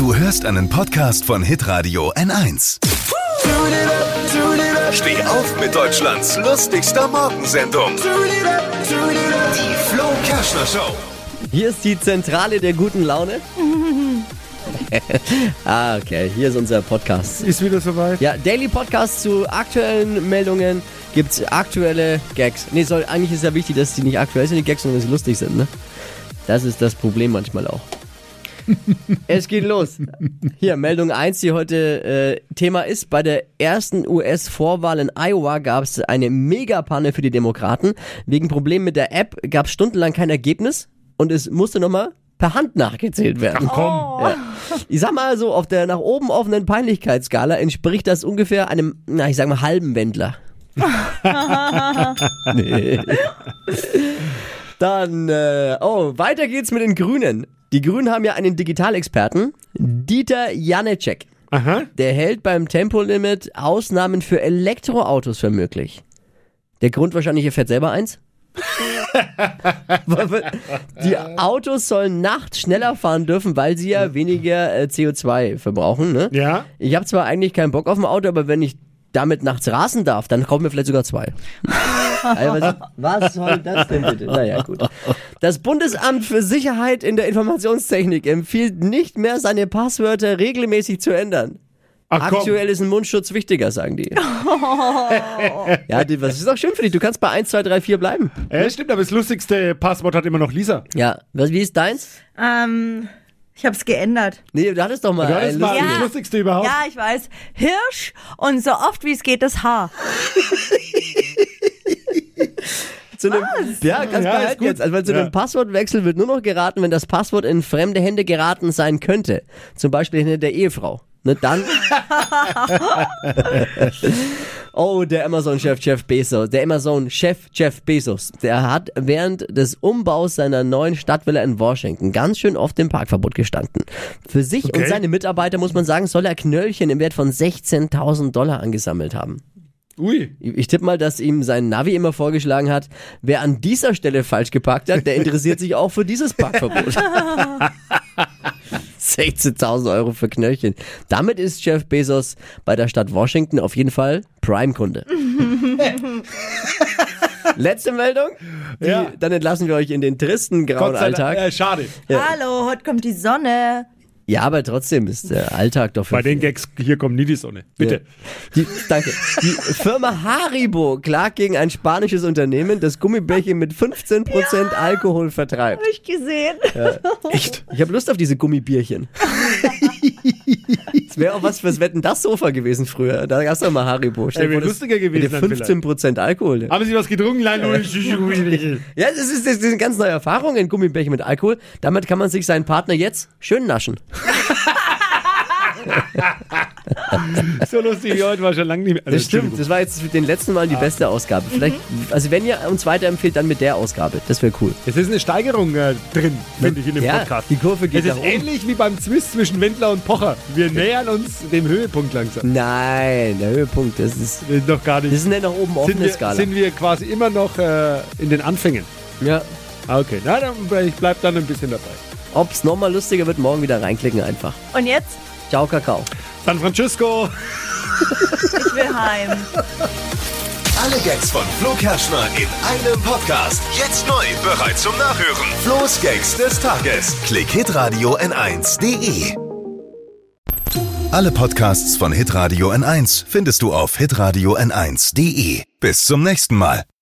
Du hörst einen Podcast von Hitradio N1. Steh auf mit Deutschlands lustigster Morgensendung. Die Flo Kerschner Show. Hier ist die Zentrale der guten Laune. ah, okay. Hier ist unser Podcast. Ist wieder soweit? Ja, Daily Podcast zu aktuellen Meldungen. Gibt's aktuelle Gags. Nee, soll, eigentlich ist ja wichtig, dass die nicht aktuell sind, die Gags, sondern dass sie lustig sind, ne? Das ist das Problem manchmal auch. es geht los. Hier, Meldung 1, die heute äh, Thema ist. Bei der ersten US-Vorwahl in Iowa gab es eine Megapanne für die Demokraten. Wegen Problemen mit der App gab es stundenlang kein Ergebnis und es musste nochmal per Hand nachgezählt werden. Ach komm. Ja. Ich sag mal so, auf der nach oben offenen Peinlichkeitsskala entspricht das ungefähr einem, na, ich sag mal, halben Wendler. nee. Dann, äh, oh, weiter geht's mit den Grünen. Die Grünen haben ja einen Digitalexperten, Dieter Janecek. Aha. Der hält beim Tempolimit Ausnahmen für Elektroautos für möglich. Der Grund wahrscheinlich, er fährt selber eins? Die Autos sollen nachts schneller fahren dürfen, weil sie ja weniger äh, CO2 verbrauchen. Ne? Ja. Ich habe zwar eigentlich keinen Bock auf ein Auto, aber wenn ich damit nachts rasen darf, dann kaufen wir vielleicht sogar zwei. Also, was, was soll das denn bitte? Naja, gut. Das Bundesamt für Sicherheit in der Informationstechnik empfiehlt nicht mehr, seine Passwörter regelmäßig zu ändern. Ach komm. Aktuell ist ein Mundschutz wichtiger, sagen die. ja, die, was ist auch schön für dich. Du kannst bei 1, 2, 3, 4 bleiben. Ja, stimmt, aber das lustigste Passwort hat immer noch Lisa. Ja, was, wie ist deins? Ähm, ich hab's geändert. Nee, du hattest doch mal Du hattest mal das lustigste überhaupt. Ja, ich weiß. Hirsch und so oft wie es geht das Haar. zu einem, ja, kannst Ja, behalten gut. jetzt. Also, weil zu Ja. einem Passwortwechsel wird nur noch geraten, wenn das Passwort in fremde Hände geraten sein könnte. Zum Beispiel in Hände der Ehefrau. Ne, dann. oh, der Amazon-Chef Jeff Bezos. Der Amazon-Chef Jeff Bezos. Der hat während des Umbaus seiner neuen Stadtvilla in Washington ganz schön oft im Parkverbot gestanden. Für sich und Okay. seine Mitarbeiter, muss man sagen, soll er Knöllchen im Wert von 16.000 Dollar angesammelt haben. Ui. Ich tippe mal, dass ihm sein Navi immer vorgeschlagen hat, wer an dieser Stelle falsch geparkt hat, der interessiert sich auch für dieses Parkverbot. 16.000 Euro für Knöllchen. Damit ist Jeff Bezos bei der Stadt Washington auf jeden Fall Prime-Kunde. Letzte Meldung. Die, Ja. Dann entlassen wir euch in den tristen grauen. Alltag. Äh, schade. Hallo, heute kommt die Sonne. Ja, aber trotzdem ist der Alltag doch für Bei den Gags, hier kommt nie die Sonne. Bitte. Ja. Die, danke. Die Firma Haribo klagt gegen ein spanisches Unternehmen, das Gummibärchen mit 15% Alkohol vertreibt. Hab ich gesehen. Echt? Ich habe Lust auf diese Gummibierchen. Wäre auch was fürs Wetten, das Sofa gewesen früher. Da gab's doch mal Haribo. Ey, dir wär vor, das- lustiger gewesen mit dann 15% Alkohol. Haben Sie was getrunken? Nein, nur Ja, das ist, das ist eine ganz neue Erfahrung in Gummibärchen mit Alkohol. Damit kann man sich seinen Partner jetzt schön naschen. So lustig wie heute war schon lange nicht mehr. Also, Das stimmt. Das war jetzt für den letzten Mal die beste Ausgabe. Vielleicht, also wenn ihr uns weiterempfehlt, dann mit der Ausgabe. Das wäre cool. Es ist eine Steigerung äh, drin, finde ich, in dem Ja, Podcast. die Kurve geht Es ist ähnlich wie beim Zwist zwischen Wendler und Pocher. Wir nähern uns dem Höhepunkt langsam. Nein, der Höhepunkt, das ist, Das ist noch gar das nicht. ist eine nach oben Sind offene wir, Skala. sind wir quasi immer noch äh, in den Anfängen? ja. Ah, Okay, na, dann, ich bleib dann ein bisschen dabei. Ob's nochmal lustiger wird, morgen wieder reinklicken einfach. Und jetzt? Ciao, Kakao. San Francisco. Ich will heim. Alle Gags von Flo Kerschner in einem Podcast. Jetzt neu, bereit zum Nachhören. Flo's Gags des Tages. Klick Hitradio N1.de. Alle Podcasts von Hitradio N1 findest du auf hitradio N1.de. Bis zum nächsten Mal.